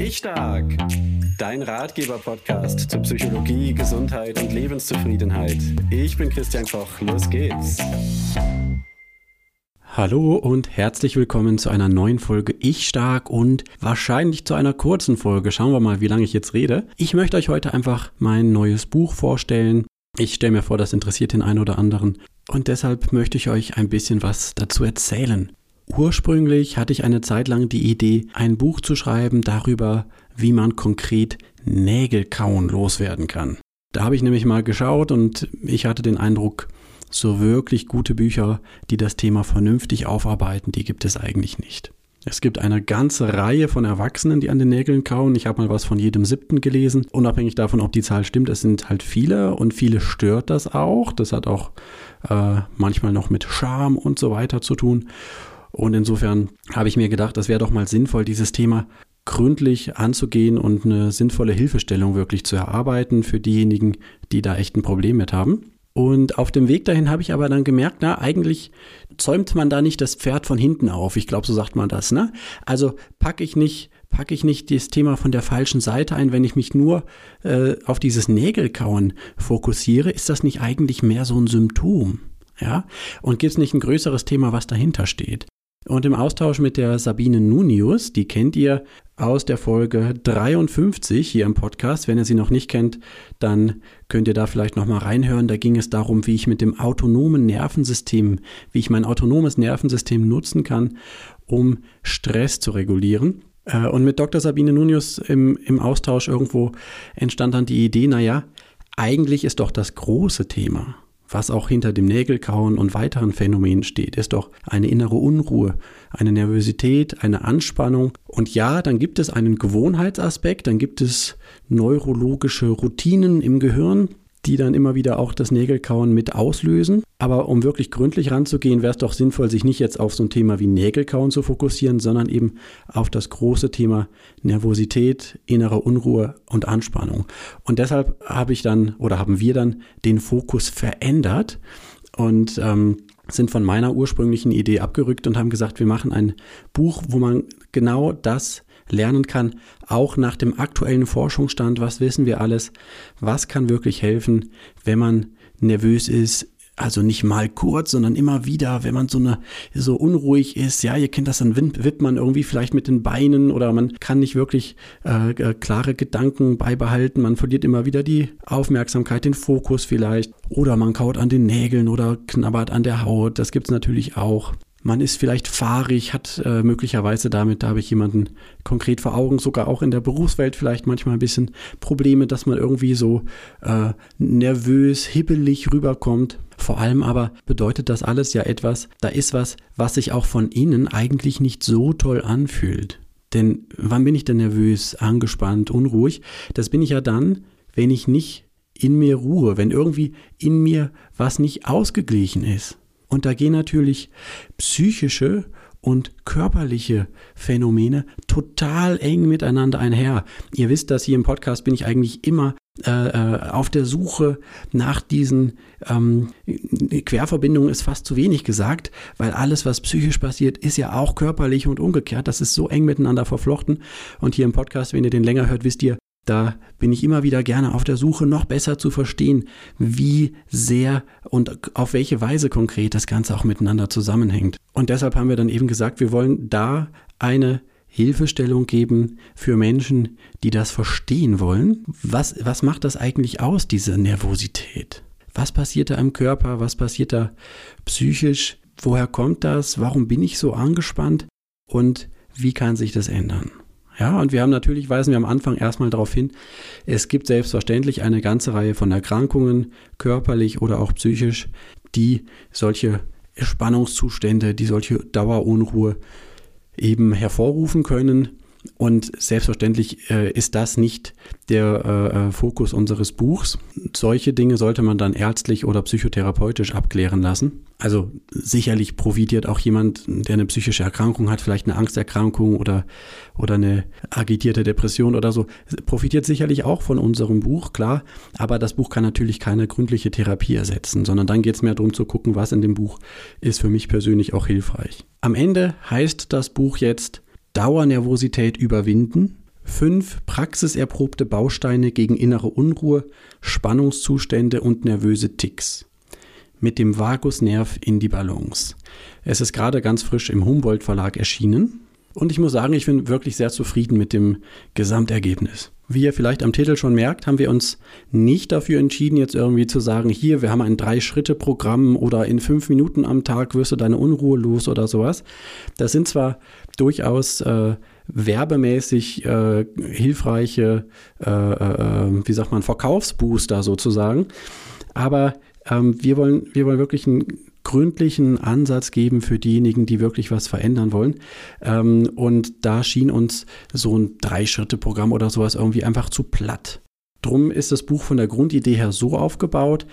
Ich Stark, dein Ratgeber-Podcast zu Psychologie, Gesundheit und Lebenszufriedenheit. Ich bin Christian Koch, los geht's. Hallo und herzlich willkommen zu einer neuen Folge Ich Stark und wahrscheinlich zu einer kurzen Folge. Schauen wir mal, wie lange ich jetzt rede. Ich möchte euch heute einfach mein neues Buch vorstellen. Ich stelle mir vor, das interessiert den einen oder anderen. Und deshalb möchte ich euch ein bisschen was dazu erzählen. Ursprünglich hatte ich eine Zeit lang die Idee, ein Buch zu schreiben darüber, wie man konkret Nägelkauen loswerden kann. Da habe ich nämlich mal geschaut und ich hatte den Eindruck, so wirklich gute Bücher, die das Thema vernünftig aufarbeiten, die gibt es eigentlich nicht. Es gibt eine ganze Reihe von Erwachsenen, die an den Nägeln kauen. Ich habe mal was von jedem siebten gelesen. Unabhängig davon, ob die Zahl stimmt, es sind halt viele und viele stört das auch. Das hat auch äh, manchmal noch mit Scham und so weiter zu tun. Und insofern habe ich mir gedacht, das wäre doch mal sinnvoll, dieses Thema gründlich anzugehen und eine sinnvolle Hilfestellung wirklich zu erarbeiten für diejenigen, die da echt ein Problem mit haben. Und auf dem Weg dahin habe ich aber dann gemerkt, na, eigentlich zäumt man da nicht das Pferd von hinten auf. Ich glaube, so sagt man das, ne? Also packe ich nicht, packe ich nicht das Thema von der falschen Seite ein, wenn ich mich nur äh, auf dieses Nägelkauen fokussiere, ist das nicht eigentlich mehr so ein Symptom? Ja? Und gibt es nicht ein größeres Thema, was dahinter steht? Und im Austausch mit der Sabine Nunius, die kennt ihr aus der Folge 53 hier im Podcast. Wenn ihr sie noch nicht kennt, dann könnt ihr da vielleicht nochmal reinhören. Da ging es darum, wie ich mit dem autonomen Nervensystem, wie ich mein autonomes Nervensystem nutzen kann, um Stress zu regulieren. Äh, und mit Dr. Sabine Nunius im, im Austausch irgendwo entstand dann die Idee, naja, eigentlich ist doch das große Thema was auch hinter dem Nägelkauen und weiteren Phänomenen steht, ist doch eine innere Unruhe, eine Nervosität, eine Anspannung. Und ja, dann gibt es einen Gewohnheitsaspekt, dann gibt es neurologische Routinen im Gehirn, die dann immer wieder auch das Nägelkauen mit auslösen. Aber um wirklich gründlich ranzugehen, wäre es doch sinnvoll, sich nicht jetzt auf so ein Thema wie Nägelkauen zu fokussieren, sondern eben auf das große Thema Nervosität, innere Unruhe und Anspannung. Und deshalb habe ich dann oder haben wir dann den Fokus verändert und ähm, sind von meiner ursprünglichen Idee abgerückt und haben gesagt, wir machen ein Buch, wo man genau das lernen kann, auch nach dem aktuellen Forschungsstand, was wissen wir alles, was kann wirklich helfen, wenn man nervös ist, also nicht mal kurz, sondern immer wieder, wenn man so eine so unruhig ist, ja, ihr kennt das, dann wippt man irgendwie vielleicht mit den Beinen oder man kann nicht wirklich äh, äh, klare Gedanken beibehalten, man verliert immer wieder die Aufmerksamkeit, den Fokus vielleicht oder man kaut an den Nägeln oder knabbert an der Haut, das gibt's natürlich auch. Man ist vielleicht fahrig, hat äh, möglicherweise damit, da habe ich jemanden konkret vor Augen, sogar auch in der Berufswelt vielleicht manchmal ein bisschen Probleme, dass man irgendwie so äh, nervös, hibbelig rüberkommt. Vor allem aber bedeutet das alles ja etwas, da ist was, was sich auch von innen eigentlich nicht so toll anfühlt. Denn wann bin ich denn nervös, angespannt, unruhig? Das bin ich ja dann, wenn ich nicht in mir ruhe, wenn irgendwie in mir was nicht ausgeglichen ist. Und da gehen natürlich psychische und körperliche Phänomene total eng miteinander einher. Ihr wisst, dass hier im Podcast bin ich eigentlich immer äh, äh, auf der Suche nach diesen ähm, Querverbindungen ist fast zu wenig gesagt, weil alles, was psychisch passiert, ist ja auch körperlich und umgekehrt. Das ist so eng miteinander verflochten. Und hier im Podcast, wenn ihr den länger hört, wisst ihr, da bin ich immer wieder gerne auf der Suche, noch besser zu verstehen, wie sehr und auf welche Weise konkret das Ganze auch miteinander zusammenhängt. Und deshalb haben wir dann eben gesagt, wir wollen da eine Hilfestellung geben für Menschen, die das verstehen wollen. Was, was macht das eigentlich aus, diese Nervosität? Was passiert da im Körper? Was passiert da psychisch? Woher kommt das? Warum bin ich so angespannt? Und wie kann sich das ändern? Ja, und wir haben natürlich, weisen wir am Anfang erstmal darauf hin, es gibt selbstverständlich eine ganze Reihe von Erkrankungen, körperlich oder auch psychisch, die solche Spannungszustände, die solche Dauerunruhe eben hervorrufen können. Und selbstverständlich äh, ist das nicht der äh, äh, Fokus unseres Buchs. Solche Dinge sollte man dann ärztlich oder psychotherapeutisch abklären lassen. Also sicherlich profitiert auch jemand, der eine psychische Erkrankung hat, vielleicht eine Angsterkrankung oder, oder eine agitierte Depression oder so, profitiert sicherlich auch von unserem Buch, klar. Aber das Buch kann natürlich keine gründliche Therapie ersetzen, sondern dann geht es mehr darum zu gucken, was in dem Buch ist für mich persönlich auch hilfreich. Am Ende heißt das Buch jetzt Dauernervosität überwinden, Fünf praxiserprobte Bausteine gegen innere Unruhe, Spannungszustände und nervöse Ticks. Mit dem Vagusnerv in die Balance. Es ist gerade ganz frisch im Humboldt Verlag erschienen und ich muss sagen, ich bin wirklich sehr zufrieden mit dem Gesamtergebnis. Wie ihr vielleicht am Titel schon merkt, haben wir uns nicht dafür entschieden, jetzt irgendwie zu sagen, hier, wir haben ein Drei-Schritte-Programm oder in fünf Minuten am Tag wirst du deine Unruhe los oder sowas. Das sind zwar durchaus äh, werbemäßig äh, hilfreiche, äh, äh, wie sagt man, Verkaufsbooster sozusagen, aber ähm, wir, wollen, wir wollen wirklich einen gründlichen Ansatz geben für diejenigen, die wirklich was verändern wollen. Ähm, und da schien uns so ein Drei-Schritte-Programm oder sowas irgendwie einfach zu platt. Drum ist das Buch von der Grundidee her so aufgebaut,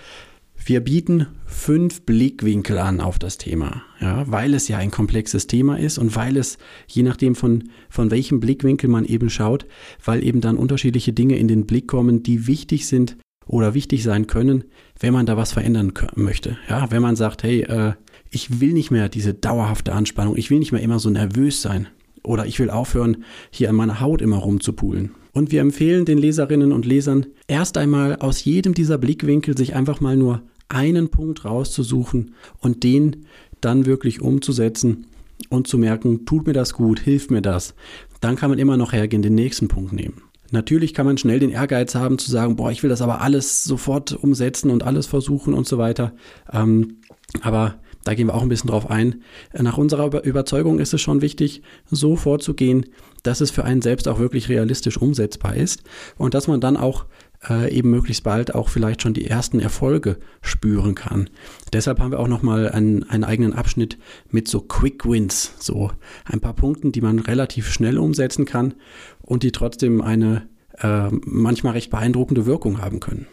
wir bieten fünf Blickwinkel an auf das Thema, ja, weil es ja ein komplexes Thema ist und weil es, je nachdem von, von welchem Blickwinkel man eben schaut, weil eben dann unterschiedliche Dinge in den Blick kommen, die wichtig sind oder wichtig sein können, wenn man da was verändern möchte. Ja, wenn man sagt, hey, äh, ich will nicht mehr diese dauerhafte Anspannung, ich will nicht mehr immer so nervös sein oder ich will aufhören, hier an meiner Haut immer rumzupulen. Und wir empfehlen den Leserinnen und Lesern erst einmal aus jedem dieser Blickwinkel sich einfach mal nur einen Punkt rauszusuchen und den dann wirklich umzusetzen und zu merken, tut mir das gut, hilft mir das. Dann kann man immer noch hergehen, den nächsten Punkt nehmen. Natürlich kann man schnell den Ehrgeiz haben zu sagen, boah, ich will das aber alles sofort umsetzen und alles versuchen und so weiter. Ähm, aber da gehen wir auch ein bisschen drauf ein. Nach unserer Überzeugung ist es schon wichtig, so vorzugehen, dass es für einen selbst auch wirklich realistisch umsetzbar ist und dass man dann auch äh, eben möglichst bald auch vielleicht schon die ersten Erfolge spüren kann. Deshalb haben wir auch nochmal einen, einen eigenen Abschnitt mit so Quick Wins, so ein paar Punkten, die man relativ schnell umsetzen kann und die trotzdem eine äh, manchmal recht beeindruckende Wirkung haben können.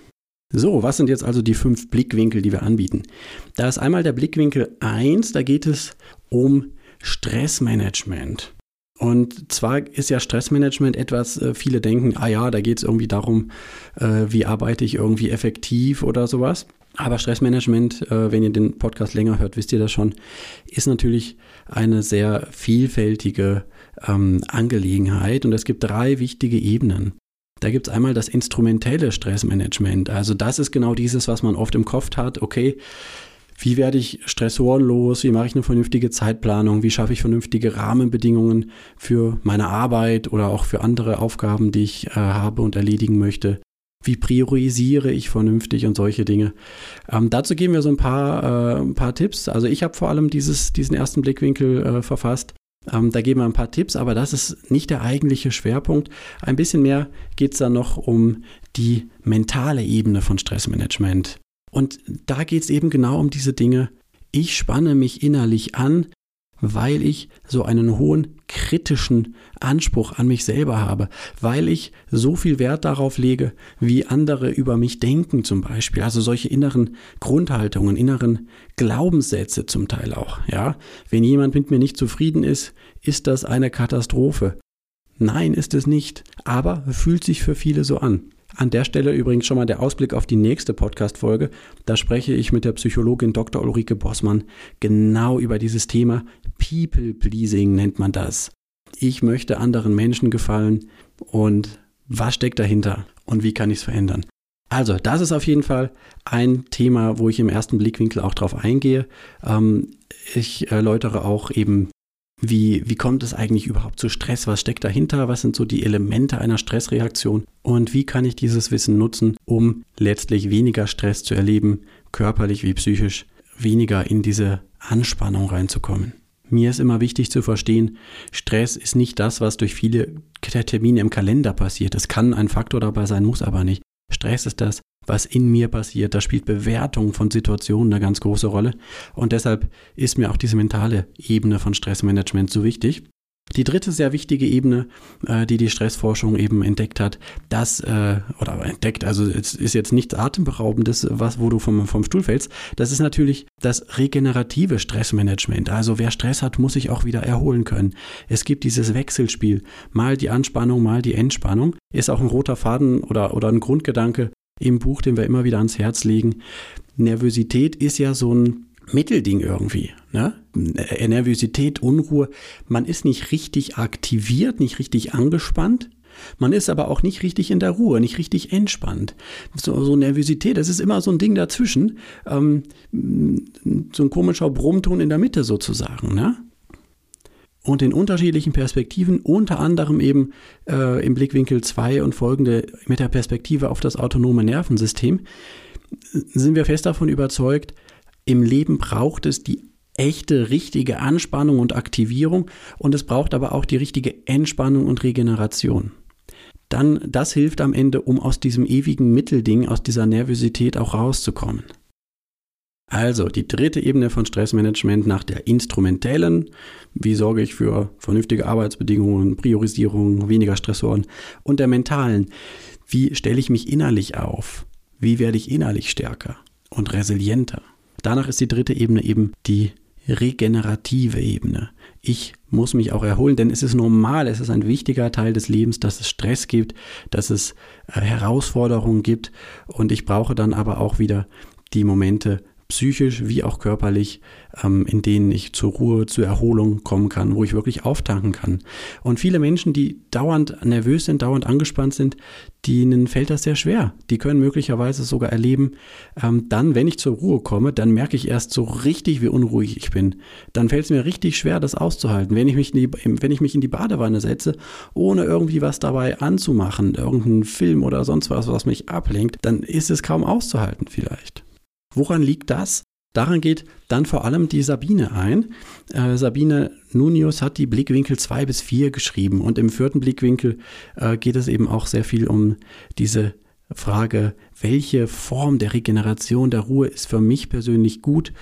So, was sind jetzt also die fünf Blickwinkel, die wir anbieten? Da ist einmal der Blickwinkel 1, da geht es um Stressmanagement. Und zwar ist ja Stressmanagement etwas, äh, viele denken, ah ja, da geht es irgendwie darum, äh, wie arbeite ich irgendwie effektiv oder sowas. Aber Stressmanagement, äh, wenn ihr den Podcast länger hört, wisst ihr das schon, ist natürlich eine sehr vielfältige ähm, Angelegenheit. Und es gibt drei wichtige Ebenen. Da gibt es einmal das instrumentelle Stressmanagement. Also das ist genau dieses, was man oft im Kopf hat. Okay, wie werde ich Stressoren los? Wie mache ich eine vernünftige Zeitplanung? Wie schaffe ich vernünftige Rahmenbedingungen für meine Arbeit oder auch für andere Aufgaben, die ich äh, habe und erledigen möchte? Wie priorisiere ich vernünftig und solche Dinge? Ähm, dazu geben wir so ein paar, äh, ein paar Tipps. Also ich habe vor allem dieses, diesen ersten Blickwinkel äh, verfasst. Ähm, da geben wir ein paar Tipps, aber das ist nicht der eigentliche Schwerpunkt. Ein bisschen mehr geht es dann noch um die mentale Ebene von Stressmanagement. Und da geht es eben genau um diese Dinge. Ich spanne mich innerlich an, weil ich so einen hohen kritischen Anspruch an mich selber habe, weil ich so viel Wert darauf lege, wie andere über mich denken zum Beispiel. Also solche inneren Grundhaltungen, inneren Glaubenssätze zum Teil auch. Ja, wenn jemand mit mir nicht zufrieden ist, ist das eine Katastrophe. Nein, ist es nicht, aber fühlt sich für viele so an. An der Stelle übrigens schon mal der Ausblick auf die nächste Podcast-Folge. Da spreche ich mit der Psychologin Dr. Ulrike Bossmann genau über dieses Thema. People Pleasing nennt man das. Ich möchte anderen Menschen gefallen und was steckt dahinter und wie kann ich es verändern? Also, das ist auf jeden Fall ein Thema, wo ich im ersten Blickwinkel auch drauf eingehe. Ähm, ich erläutere auch eben wie, wie kommt es eigentlich überhaupt zu Stress? Was steckt dahinter? Was sind so die Elemente einer Stressreaktion? Und wie kann ich dieses Wissen nutzen, um letztlich weniger Stress zu erleben, körperlich wie psychisch, weniger in diese Anspannung reinzukommen? Mir ist immer wichtig zu verstehen, Stress ist nicht das, was durch viele Termine im Kalender passiert. Es kann ein Faktor dabei sein, muss aber nicht. Stress ist das, was in mir passiert. Da spielt Bewertung von Situationen eine ganz große Rolle. Und deshalb ist mir auch diese mentale Ebene von Stressmanagement so wichtig. Die dritte sehr wichtige Ebene, äh, die die Stressforschung eben entdeckt hat, das, äh, oder entdeckt, also es ist jetzt nichts Atemberaubendes, was, wo du vom, vom Stuhl fällst, das ist natürlich das regenerative Stressmanagement. Also wer Stress hat, muss sich auch wieder erholen können. Es gibt dieses Wechselspiel, mal die Anspannung, mal die Entspannung, ist auch ein roter Faden oder, oder ein Grundgedanke im Buch, den wir immer wieder ans Herz legen. Nervosität ist ja so ein Mittelding irgendwie. Ne? Nervosität, Unruhe. Man ist nicht richtig aktiviert, nicht richtig angespannt. Man ist aber auch nicht richtig in der Ruhe, nicht richtig entspannt. So, so Nervosität, das ist immer so ein Ding dazwischen. Ähm, so ein komischer Brummton in der Mitte sozusagen. Ne? und in unterschiedlichen Perspektiven, unter anderem eben äh, im Blickwinkel 2 und folgende mit der Perspektive auf das autonome Nervensystem, sind wir fest davon überzeugt, im Leben braucht es die echte, richtige Anspannung und Aktivierung und es braucht aber auch die richtige Entspannung und Regeneration. Dann, das hilft am Ende, um aus diesem ewigen Mittelding, aus dieser Nervosität auch rauszukommen. Also die dritte Ebene von Stressmanagement nach der instrumentellen, wie sorge ich für vernünftige Arbeitsbedingungen, Priorisierung, weniger Stressoren und der mentalen, wie stelle ich mich innerlich auf, wie werde ich innerlich stärker und resilienter. Danach ist die dritte Ebene eben die regenerative Ebene. Ich muss mich auch erholen, denn es ist normal, es ist ein wichtiger Teil des Lebens, dass es Stress gibt, dass es äh, Herausforderungen gibt und ich brauche dann aber auch wieder die Momente, psychisch wie auch körperlich, ähm, in denen ich zur Ruhe, zur Erholung kommen kann, wo ich wirklich auftanken kann. Und viele Menschen, die dauernd nervös sind, dauernd angespannt sind, denen fällt das sehr schwer. Die können möglicherweise sogar erleben, ähm, dann, wenn ich zur Ruhe komme, dann merke ich erst so richtig, wie unruhig ich bin. Dann fällt es mir richtig schwer, das auszuhalten. Wenn ich, mich die, wenn ich mich in die Badewanne setze, ohne irgendwie was dabei anzumachen, irgendeinen Film oder sonst was, was mich ablenkt, dann ist es kaum auszuhalten vielleicht. Woran liegt das? Daran geht dann vor allem die Sabine ein. Äh, Sabine Nunius hat die Blickwinkel 2 bis 4 geschrieben und im vierten Blickwinkel äh, geht es eben auch sehr viel um diese Frage, welche Form der Regeneration der Ruhe ist für mich persönlich gut.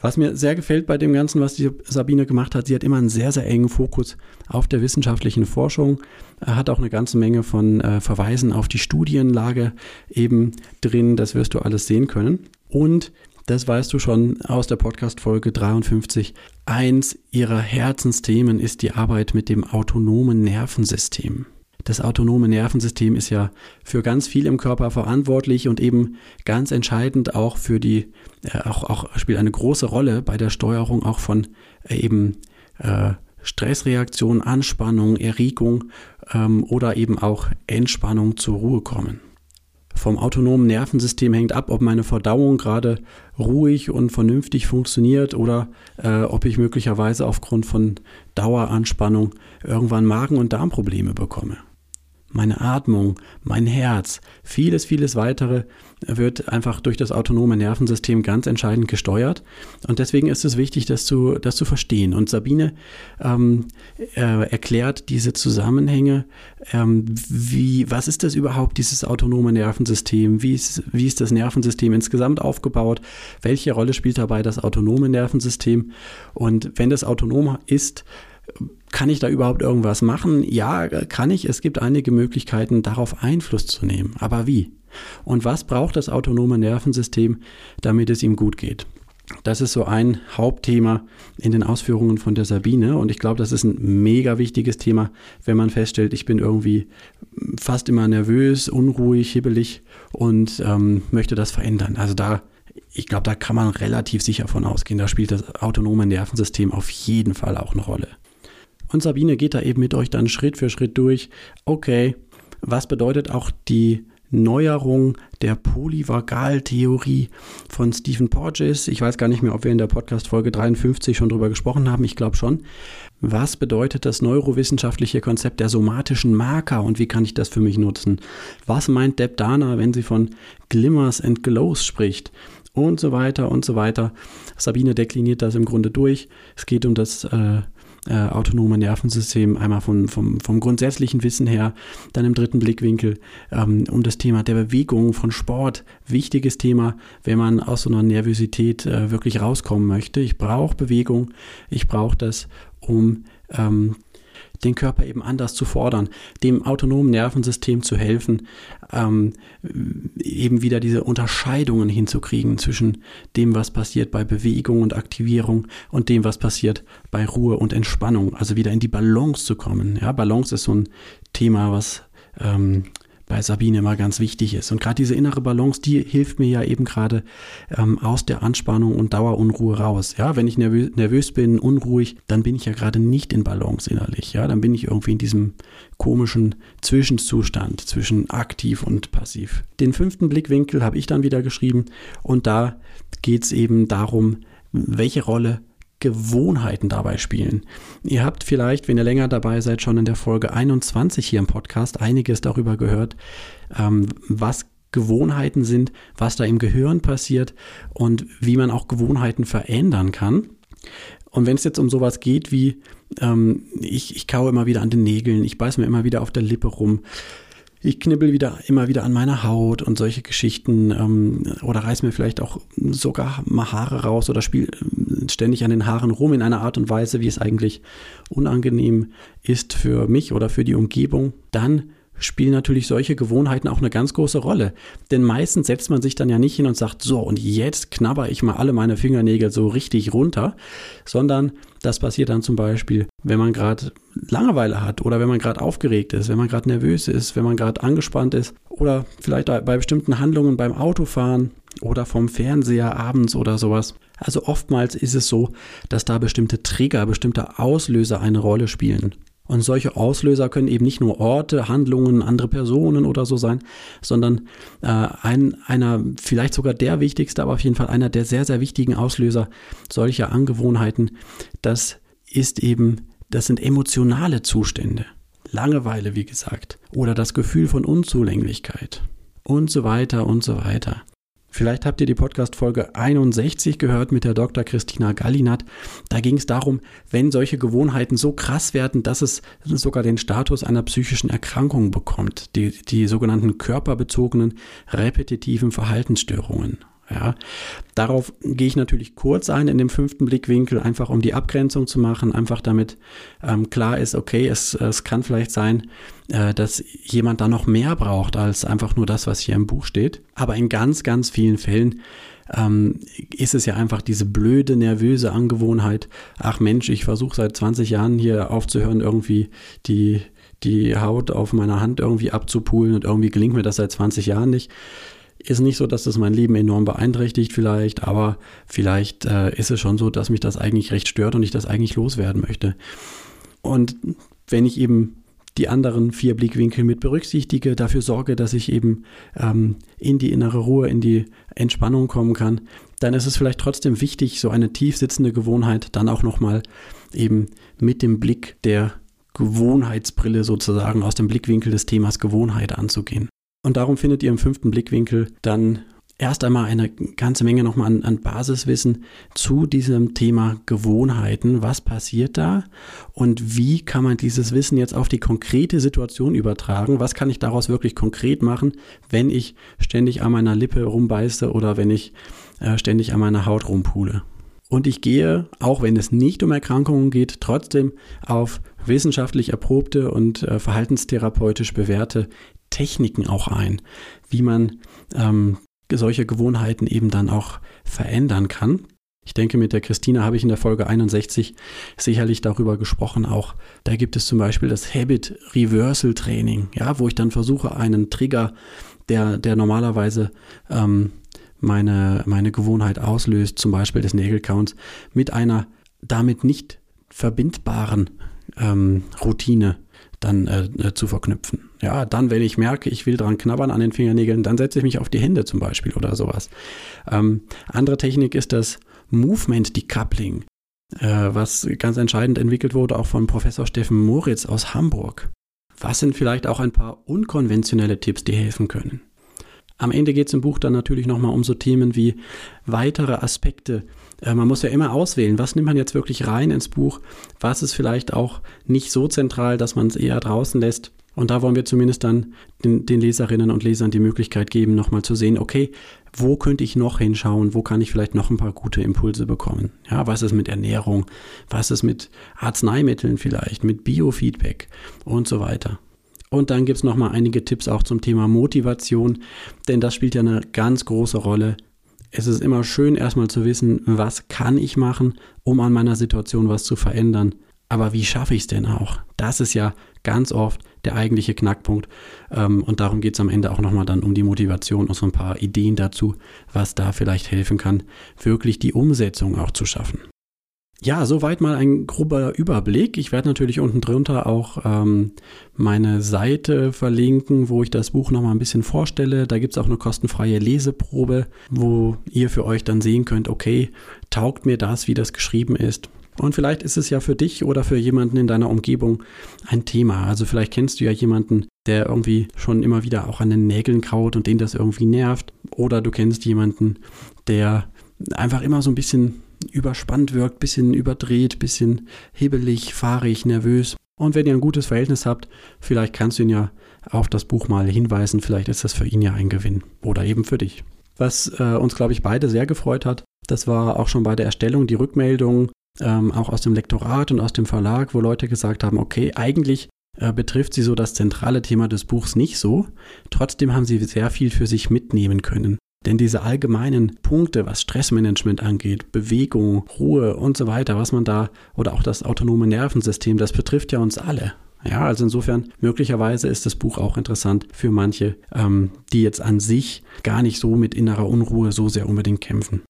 Was mir sehr gefällt bei dem Ganzen, was die Sabine gemacht hat, sie hat immer einen sehr, sehr engen Fokus auf der wissenschaftlichen Forschung, hat auch eine ganze Menge von äh, Verweisen auf die Studienlage eben drin, das wirst du alles sehen können. Und das weißt du schon aus der Podcast-Folge 53. Eins ihrer Herzensthemen ist die Arbeit mit dem autonomen Nervensystem. Das autonome Nervensystem ist ja für ganz viel im Körper verantwortlich und eben ganz entscheidend auch für die, äh, auch, auch spielt eine große Rolle bei der Steuerung auch von äh, eben äh, Stressreaktion, Anspannung, Erregung ähm, oder eben auch Entspannung zur Ruhe kommen. Vom autonomen Nervensystem hängt ab, ob meine Verdauung gerade ruhig und vernünftig funktioniert oder äh, ob ich möglicherweise aufgrund von Daueranspannung irgendwann Magen- und Darmprobleme bekomme meine Atmung, mein Herz, vieles, vieles weitere wird einfach durch das autonome Nervensystem ganz entscheidend gesteuert. Und deswegen ist es wichtig, das zu, das zu verstehen. Und Sabine ähm, äh, erklärt diese Zusammenhänge. Ähm, wie, was ist das überhaupt, dieses autonome Nervensystem? Wie ist, wie ist das Nervensystem insgesamt aufgebaut? Welche Rolle spielt dabei das autonome Nervensystem? Und wenn das autonom ist, kann ich da überhaupt irgendwas machen? Ja, kann ich. Es gibt einige Möglichkeiten, darauf Einfluss zu nehmen. Aber wie? Und was braucht das autonome Nervensystem, damit es ihm gut geht? Das ist so ein Hauptthema in den Ausführungen von der Sabine. Und ich glaube, das ist ein mega wichtiges Thema, wenn man feststellt, ich bin irgendwie fast immer nervös, unruhig, hibbelig und ähm, möchte das verändern. Also da, ich glaube, da kann man relativ sicher von ausgehen. Da spielt das autonome Nervensystem auf jeden Fall auch eine Rolle. Und Sabine geht da eben mit euch dann Schritt für Schritt durch. Okay, was bedeutet auch die Neuerung der Polyvagaltheorie von Stephen Porges. Ich weiß gar nicht mehr, ob wir in der Podcast-Folge 53 schon drüber gesprochen haben. Ich glaube schon. Was bedeutet das neurowissenschaftliche Konzept der somatischen Marker und wie kann ich das für mich nutzen? Was meint Deb Dana, wenn sie von Glimmers and Glows spricht? Und so weiter und so weiter. Sabine dekliniert das im Grunde durch. Es geht um das äh, äh, autonome Nervensystem, einmal von, vom, vom grundsätzlichen Wissen her, dann im dritten Blickwinkel ähm, um das Thema der Bewegung, von Sport, wichtiges Thema, wenn man aus so einer Nervosität äh, wirklich rauskommen möchte. Ich brauche Bewegung, ich brauche das, um ähm, den Körper eben anders zu fordern, dem autonomen Nervensystem zu helfen, ähm, eben wieder diese Unterscheidungen hinzukriegen zwischen dem, was passiert bei Bewegung und Aktivierung und dem, was passiert bei Ruhe und Entspannung. Also wieder in die Balance zu kommen. Ja, Balance ist so ein Thema, was ähm, bei Sabine immer ganz wichtig ist. Und gerade diese innere Balance, die hilft mir ja eben gerade ähm, aus der Anspannung und Dauerunruhe raus. Ja, wenn ich nervös, nervös bin, unruhig, dann bin ich ja gerade nicht in Balance innerlich. Ja, dann bin ich irgendwie in diesem komischen Zwischenzustand zwischen aktiv und passiv. Den fünften Blickwinkel habe ich dann wieder geschrieben und da geht es eben darum, welche Rolle Gewohnheiten dabei spielen. Ihr habt vielleicht, wenn ihr länger dabei seid, schon in der Folge 21 hier im Podcast einiges darüber gehört, ähm, was Gewohnheiten sind, was da im Gehirn passiert und wie man auch Gewohnheiten verändern kann. Und wenn es jetzt um sowas geht wie, ähm, ich, ich kaue immer wieder an den Nägeln, ich beiß mir immer wieder auf der Lippe rum, ich knibbel wieder immer wieder an meiner Haut und solche Geschichten ähm, oder reiß mir vielleicht auch sogar mal Haare raus oder spiele äh, ständig an den Haaren rum in einer Art und Weise, wie es eigentlich unangenehm ist für mich oder für die Umgebung, dann spielen natürlich solche Gewohnheiten auch eine ganz große Rolle. Denn meistens setzt man sich dann ja nicht hin und sagt, so, und jetzt knabber ich mal alle meine Fingernägel so richtig runter, sondern das passiert dann zum Beispiel, wenn man gerade Langeweile hat oder wenn man gerade aufgeregt ist, wenn man gerade nervös ist, wenn man gerade angespannt ist oder vielleicht bei bestimmten Handlungen beim Autofahren oder vom Fernseher abends oder sowas. Also oftmals ist es so, dass da bestimmte Trigger, bestimmte Auslöser eine Rolle spielen. Und solche Auslöser können eben nicht nur Orte, Handlungen, andere Personen oder so sein, sondern äh, ein, einer, vielleicht sogar der wichtigste, aber auf jeden Fall einer der sehr, sehr wichtigen Auslöser solcher Angewohnheiten, das ist eben, das sind emotionale Zustände. Langeweile, wie gesagt, oder das Gefühl von Unzulänglichkeit und so weiter und so weiter. Vielleicht habt ihr die Podcast-Folge 61 gehört mit der Dr. Christina Gallinat. Da ging es darum, wenn solche Gewohnheiten so krass werden, dass es sogar den Status einer psychischen Erkrankung bekommt. Die, die sogenannten körperbezogenen repetitiven Verhaltensstörungen. Ja, darauf gehe ich natürlich kurz ein in dem fünften Blickwinkel, einfach um die Abgrenzung zu machen, einfach damit ähm, klar ist, okay, es, es kann vielleicht sein, äh, dass jemand da noch mehr braucht als einfach nur das, was hier im Buch steht. Aber in ganz, ganz vielen Fällen ähm, ist es ja einfach diese blöde, nervöse Angewohnheit, ach Mensch, ich versuche seit 20 Jahren hier aufzuhören, irgendwie die, die Haut auf meiner Hand irgendwie abzupulen und irgendwie gelingt mir das seit 20 Jahren nicht. Ist nicht so, dass das mein Leben enorm beeinträchtigt vielleicht, aber vielleicht äh, ist es schon so, dass mich das eigentlich recht stört und ich das eigentlich loswerden möchte. Und wenn ich eben die anderen vier Blickwinkel mit berücksichtige, dafür sorge, dass ich eben ähm, in die innere Ruhe, in die Entspannung kommen kann, dann ist es vielleicht trotzdem wichtig, so eine tief sitzende Gewohnheit dann auch nochmal eben mit dem Blick der Gewohnheitsbrille sozusagen aus dem Blickwinkel des Themas Gewohnheit anzugehen. Und darum findet ihr im fünften Blickwinkel dann erst einmal eine ganze Menge nochmal an, an Basiswissen zu diesem Thema Gewohnheiten. Was passiert da und wie kann man dieses Wissen jetzt auf die konkrete Situation übertragen? Was kann ich daraus wirklich konkret machen, wenn ich ständig an meiner Lippe rumbeiße oder wenn ich äh, ständig an meiner Haut rumpule? Und ich gehe, auch wenn es nicht um Erkrankungen geht, trotzdem auf wissenschaftlich erprobte und äh, verhaltenstherapeutisch bewährte Techniken auch ein, wie man ähm, solche Gewohnheiten eben dann auch verändern kann. Ich denke, mit der Christina habe ich in der Folge 61 sicherlich darüber gesprochen. Auch da gibt es zum Beispiel das Habit Reversal Training, ja, wo ich dann versuche, einen Trigger, der, der normalerweise ähm, meine, meine Gewohnheit auslöst, zum Beispiel des Nägelcounts, mit einer damit nicht verbindbaren ähm, Routine dann äh, äh, zu verknüpfen. Ja, dann, wenn ich merke, ich will dran knabbern an den Fingernägeln, dann setze ich mich auf die Hände zum Beispiel oder sowas. Ähm, andere Technik ist das Movement Decoupling, äh, was ganz entscheidend entwickelt wurde, auch von Professor Steffen Moritz aus Hamburg. Was sind vielleicht auch ein paar unkonventionelle Tipps, die helfen können? Am Ende geht es im Buch dann natürlich nochmal um so Themen wie weitere Aspekte. Äh, man muss ja immer auswählen, was nimmt man jetzt wirklich rein ins Buch, was ist vielleicht auch nicht so zentral, dass man es eher draußen lässt. Und da wollen wir zumindest dann den, den Leserinnen und Lesern die Möglichkeit geben, nochmal zu sehen, okay, wo könnte ich noch hinschauen, wo kann ich vielleicht noch ein paar gute Impulse bekommen? Ja, was ist mit Ernährung, was ist mit Arzneimitteln vielleicht, mit Biofeedback und so weiter. Und dann gibt es nochmal einige Tipps auch zum Thema Motivation, denn das spielt ja eine ganz große Rolle. Es ist immer schön, erstmal zu wissen, was kann ich machen, um an meiner Situation was zu verändern. Aber wie schaffe ich es denn auch? Das ist ja ganz oft der eigentliche Knackpunkt. Ähm, und darum geht es am Ende auch nochmal dann um die Motivation und so ein paar Ideen dazu, was da vielleicht helfen kann, wirklich die Umsetzung auch zu schaffen. Ja, soweit mal ein grober Überblick. Ich werde natürlich unten drunter auch ähm, meine Seite verlinken, wo ich das Buch nochmal ein bisschen vorstelle. Da gibt es auch eine kostenfreie Leseprobe, wo ihr für euch dann sehen könnt, okay, taugt mir das, wie das geschrieben ist. Und vielleicht ist es ja für dich oder für jemanden in deiner Umgebung ein Thema. Also vielleicht kennst du ja jemanden, der irgendwie schon immer wieder auch an den Nägeln kaut und den das irgendwie nervt. Oder du kennst jemanden, der einfach immer so ein bisschen überspannt wirkt, bisschen überdreht, bisschen hebelig, fahrig, nervös. Und wenn ihr ein gutes Verhältnis habt, vielleicht kannst du ihn ja auf das Buch mal hinweisen, vielleicht ist das für ihn ja ein Gewinn oder eben für dich. Was äh, uns, glaube ich, beide sehr gefreut hat, das war auch schon bei der Erstellung die Rückmeldung, ähm, auch aus dem Lektorat und aus dem Verlag, wo Leute gesagt haben, okay, eigentlich äh, betrifft sie so das zentrale Thema des Buchs nicht so, trotzdem haben sie sehr viel für sich mitnehmen können. Denn diese allgemeinen Punkte, was Stressmanagement angeht, Bewegung, Ruhe und so weiter, was man da, oder auch das autonome Nervensystem, das betrifft ja uns alle. Ja, also insofern, möglicherweise ist das Buch auch interessant für manche, ähm, die jetzt an sich gar nicht so mit innerer Unruhe so sehr unbedingt kämpfen.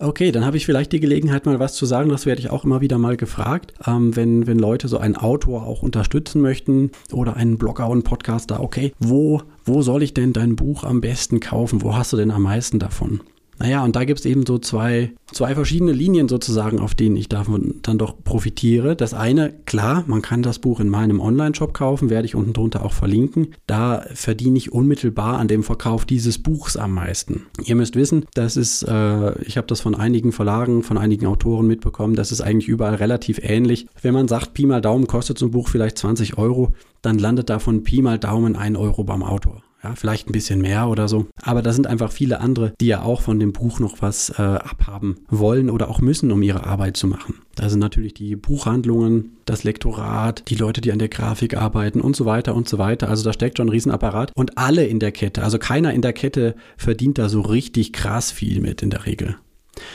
Okay, dann habe ich vielleicht die Gelegenheit, mal was zu sagen. Das werde ich auch immer wieder mal gefragt. Ähm, wenn, wenn Leute so einen Autor auch unterstützen möchten oder einen Blogger und Podcaster, okay, wo, wo soll ich denn dein Buch am besten kaufen? Wo hast du denn am meisten davon? Naja, und da gibt es eben so zwei, zwei verschiedene Linien sozusagen, auf denen ich davon dann doch profitiere. Das eine, klar, man kann das Buch in meinem Online-Shop kaufen, werde ich unten drunter auch verlinken. Da verdiene ich unmittelbar an dem Verkauf dieses Buchs am meisten. Ihr müsst wissen, das ist, äh, ich habe das von einigen Verlagen, von einigen Autoren mitbekommen, das ist eigentlich überall relativ ähnlich. Wenn man sagt, Pi mal Daumen kostet so ein Buch vielleicht 20 Euro, dann landet davon Pi mal Daumen 1 Euro beim Autor. Ja, vielleicht ein bisschen mehr oder so. Aber da sind einfach viele andere, die ja auch von dem Buch noch was äh, abhaben wollen oder auch müssen, um ihre Arbeit zu machen. Da sind natürlich die Buchhandlungen, das Lektorat, die Leute, die an der Grafik arbeiten und so weiter und so weiter. Also da steckt schon ein Riesenapparat. Und alle in der Kette, also keiner in der Kette verdient da so richtig krass viel mit in der Regel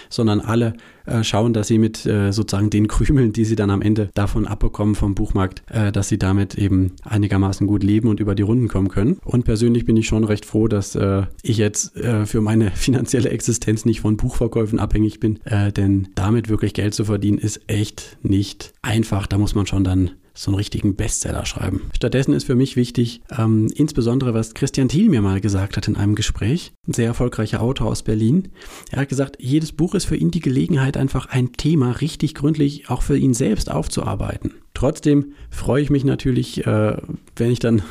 sondern alle äh, schauen, dass sie mit äh, sozusagen den Krümeln, die sie dann am Ende davon abbekommen vom Buchmarkt, äh, dass sie damit eben einigermaßen gut leben und über die Runden kommen können. Und persönlich bin ich schon recht froh, dass äh, ich jetzt äh, für meine finanzielle Existenz nicht von Buchverkäufen abhängig bin, äh, denn damit wirklich Geld zu verdienen ist echt nicht einfach. Da muss man schon dann so einen richtigen Bestseller schreiben. Stattdessen ist für mich wichtig, ähm, insbesondere was Christian Thiel mir mal gesagt hat in einem Gespräch, ein sehr erfolgreicher Autor aus Berlin. Er hat gesagt, jedes Buch ist für ihn die Gelegenheit, einfach ein Thema richtig gründlich auch für ihn selbst aufzuarbeiten. Trotzdem freue ich mich natürlich, äh, wenn ich dann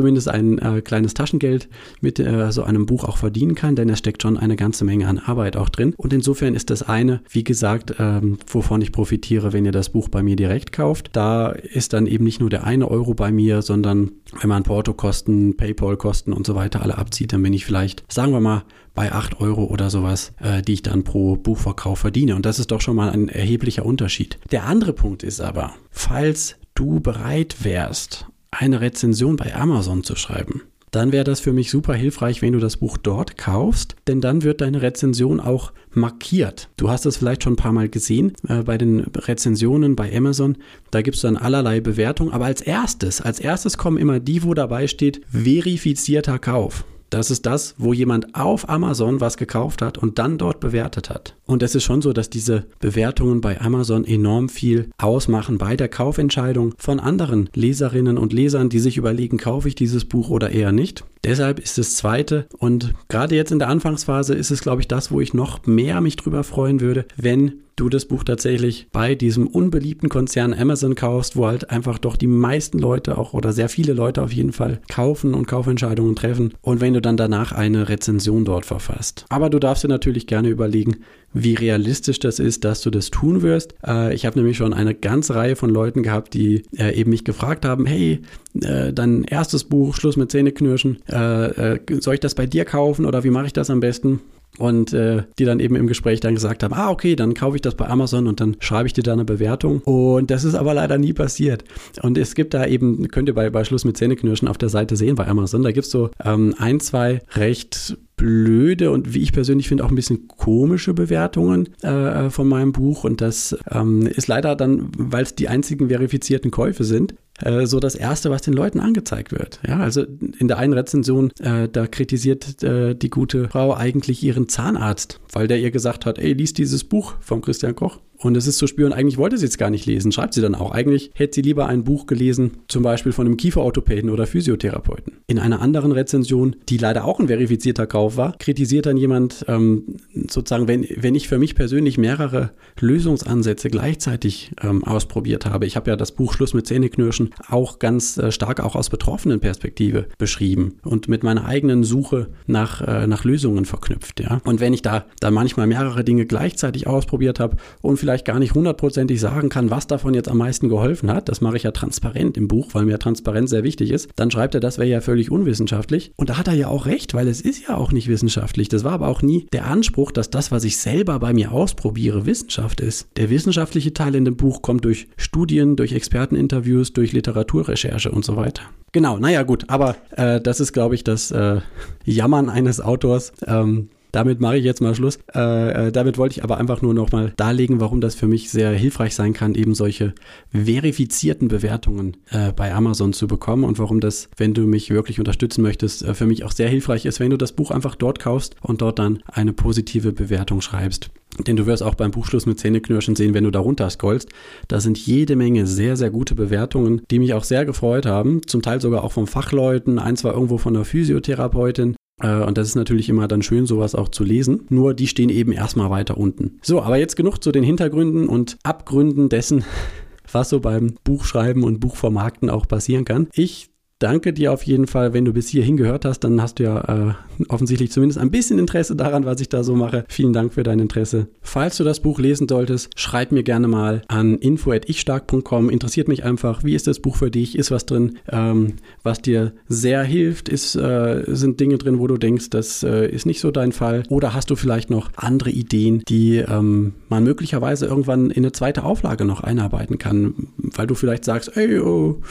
zumindest ein äh, kleines Taschengeld mit äh, so einem Buch auch verdienen kann, denn es steckt schon eine ganze Menge an Arbeit auch drin. Und insofern ist das eine, wie gesagt, ähm, wovon ich profitiere, wenn ihr das Buch bei mir direkt kauft. Da ist dann eben nicht nur der eine Euro bei mir, sondern wenn man Portokosten, Paypal-Kosten und so weiter alle abzieht, dann bin ich vielleicht, sagen wir mal, bei 8 Euro oder sowas, äh, die ich dann pro Buchverkauf verdiene. Und das ist doch schon mal ein erheblicher Unterschied. Der andere Punkt ist aber, falls du bereit wärst, eine Rezension bei Amazon zu schreiben, dann wäre das für mich super hilfreich, wenn du das Buch dort kaufst, denn dann wird deine Rezension auch markiert. Du hast es vielleicht schon ein paar Mal gesehen äh, bei den Rezensionen bei Amazon. Da gibt es dann allerlei Bewertungen, aber als erstes, als erstes kommen immer die, wo dabei steht, verifizierter Kauf. Das ist das, wo jemand auf Amazon was gekauft hat und dann dort bewertet hat. Und es ist schon so, dass diese Bewertungen bei Amazon enorm viel ausmachen bei der Kaufentscheidung von anderen Leserinnen und Lesern, die sich überlegen, kaufe ich dieses Buch oder eher nicht. Deshalb ist das zweite und gerade jetzt in der Anfangsphase ist es, glaube ich, das, wo ich noch mehr mich drüber freuen würde, wenn du das Buch tatsächlich bei diesem unbeliebten Konzern Amazon kaufst, wo halt einfach doch die meisten Leute auch oder sehr viele Leute auf jeden Fall kaufen und Kaufentscheidungen treffen und wenn du dann danach eine Rezension dort verfasst. Aber du darfst dir natürlich gerne überlegen, wie realistisch das ist, dass du das tun wirst. Äh, ich habe nämlich schon eine ganze Reihe von Leuten gehabt, die äh, eben mich gefragt haben, hey, äh, dein erstes Buch, Schluss mit Zähneknirschen, äh, äh, soll ich das bei dir kaufen oder wie mache ich das am besten? Und äh, die dann eben im Gespräch dann gesagt haben, ah okay, dann kaufe ich das bei Amazon und dann schreibe ich dir da eine Bewertung. Und das ist aber leider nie passiert. Und es gibt da eben, könnt ihr bei, bei Schluss mit Zähneknirschen auf der Seite sehen bei Amazon, da gibt es so ähm, ein, zwei recht blöde und wie ich persönlich finde auch ein bisschen komische Bewertungen äh, von meinem Buch und das ähm, ist leider dann, weil es die einzigen verifizierten Käufe sind, äh, so das Erste, was den Leuten angezeigt wird. Ja, also in der einen Rezension, äh, da kritisiert äh, die gute Frau eigentlich ihren Zahnarzt, weil der ihr gesagt hat, ey, lies dieses Buch von Christian Koch. Und es ist zu spüren, eigentlich wollte sie es gar nicht lesen, schreibt sie dann auch. Eigentlich hätte sie lieber ein Buch gelesen, zum Beispiel von einem Kieferorthopäden oder Physiotherapeuten. In einer anderen Rezension, die leider auch ein verifizierter Kauf war, kritisiert dann jemand ähm, sozusagen, wenn, wenn ich für mich persönlich mehrere Lösungsansätze gleichzeitig ähm, ausprobiert habe. Ich habe ja das Buch Schluss mit Zähneknirschen auch ganz äh, stark auch aus betroffenen Perspektive beschrieben und mit meiner eigenen Suche nach, äh, nach Lösungen verknüpft. Ja? Und wenn ich da, da manchmal mehrere Dinge gleichzeitig ausprobiert habe und vielleicht vielleicht gar nicht hundertprozentig sagen kann, was davon jetzt am meisten geholfen hat, das mache ich ja transparent im Buch, weil mir Transparenz sehr wichtig ist, dann schreibt er, das wäre ja völlig unwissenschaftlich. Und da hat er ja auch recht, weil es ist ja auch nicht wissenschaftlich. Das war aber auch nie der Anspruch, dass das, was ich selber bei mir ausprobiere, Wissenschaft ist. Der wissenschaftliche Teil in dem Buch kommt durch Studien, durch Experteninterviews, durch Literaturrecherche und so weiter. Genau, naja gut, aber äh, das ist, glaube ich, das äh, Jammern eines Autors. Ähm, damit mache ich jetzt mal Schluss. Äh, äh, damit wollte ich aber einfach nur nochmal darlegen, warum das für mich sehr hilfreich sein kann, eben solche verifizierten Bewertungen äh, bei Amazon zu bekommen und warum das, wenn du mich wirklich unterstützen möchtest, äh, für mich auch sehr hilfreich ist, wenn du das Buch einfach dort kaufst und dort dann eine positive Bewertung schreibst. Denn du wirst auch beim Buchschluss mit Zähneknirschen sehen, wenn du darunter scrollst. Da sind jede Menge sehr, sehr gute Bewertungen, die mich auch sehr gefreut haben. Zum Teil sogar auch von Fachleuten, eins war irgendwo von der Physiotherapeutin. Äh, und das ist natürlich immer dann schön, sowas auch zu lesen. Nur die stehen eben erstmal weiter unten. So, aber jetzt genug zu den Hintergründen und Abgründen dessen, was so beim Buchschreiben und Buchvermarkten auch passieren kann. Ich danke dir auf jeden Fall, wenn du bis hierhin gehört hast, dann hast du ja äh, offensichtlich zumindest ein bisschen Interesse daran, was ich da so mache. Vielen Dank für dein Interesse. Falls du das Buch lesen solltest, schreib mir gerne mal an info@ichstark.com. Interessiert mich einfach, wie ist das Buch für dich? Ist was drin, ähm, was dir sehr hilft? Ist, äh, sind Dinge drin, wo du denkst, das äh, ist nicht so dein Fall? Oder hast du vielleicht noch andere Ideen, die ähm, man möglicherweise irgendwann in eine zweite Auflage noch einarbeiten kann, weil du vielleicht sagst, ey, oh,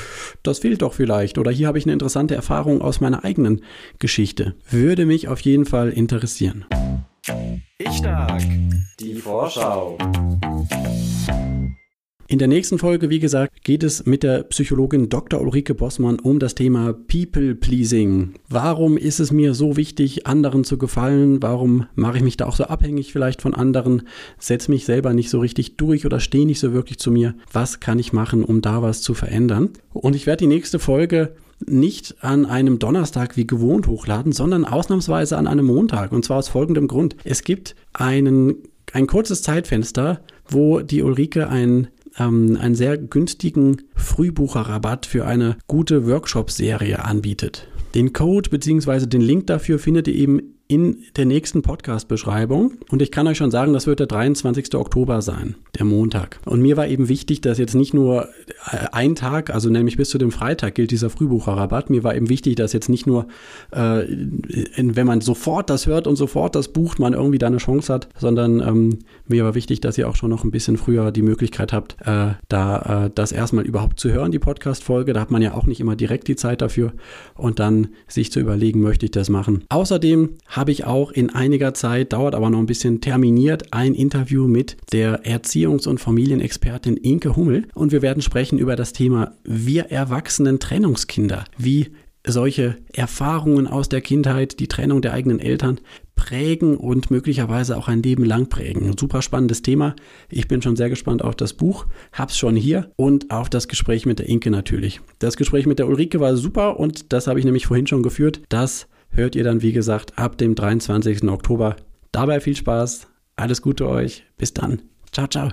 das fehlt doch vielleicht. Oder hier habe ich eine interessante Erfahrung aus meiner eigenen Geschichte. Würde mich auf jeden Fall interessieren. Ich stark. Die Vorschau. In der nächsten Folge, wie gesagt, geht es mit der Psychologin Dr. Ulrike Bossmann um das Thema People Pleasing. Warum ist es mir so wichtig, anderen zu gefallen? Warum mache ich mich da auch so abhängig vielleicht von anderen? Setze mich selber nicht so richtig durch oder stehe nicht so wirklich zu mir? Was kann ich machen, um da was zu verändern? Und ich werde die nächste Folge nicht an einem Donnerstag wie gewohnt hochladen, sondern ausnahmsweise an einem Montag. Und zwar aus folgendem Grund. Es gibt einen, ein kurzes Zeitfenster, wo die Ulrike ein ähm, einen sehr günstigen Frühbucherrabatt für eine gute Workshop-Serie anbietet. Den Code bzw. den Link dafür findet ihr eben in der nächsten Podcast-Beschreibung. Und ich kann euch schon sagen, das wird der 23. Oktober sein, der Montag. Und mir war eben wichtig, dass jetzt nicht nur äh, ein Tag, also nämlich bis zu dem Freitag gilt dieser Frühbucherrabatt. Mir war eben wichtig, dass jetzt nicht nur, äh, wenn man sofort das hört und sofort das bucht, man irgendwie da eine Chance hat, sondern ähm, mir war wichtig, dass ihr auch schon noch ein bisschen früher die Möglichkeit habt, äh, da äh, das erstmal überhaupt zu hören, die Podcast-Folge. Da hat man ja auch nicht immer direkt die Zeit dafür und dann sich zu überlegen, möchte ich das machen. Außerdem habe ich auch in einiger Zeit, dauert aber noch ein bisschen, terminiert ein Interview mit der Erziehungs- und Familienexpertin Inke Hummel und wir werden sprechen über das Thema Wir Erwachsenen Trennungskinder. Wie solche Erfahrungen aus der Kindheit, die Trennung der eigenen Eltern prägen und möglicherweise auch ein Leben lang prägen. Ein super spannendes Thema. Ich bin schon sehr gespannt auf das Buch, hab's schon hier und auf das Gespräch mit der Inke natürlich. Das Gespräch mit der Ulrike war super und das habe ich nämlich vorhin schon geführt. Das hört ihr dann, wie gesagt, ab dem 23. Oktober. Dabei viel Spaß, alles Gute euch, bis dann. Ciao, ciao.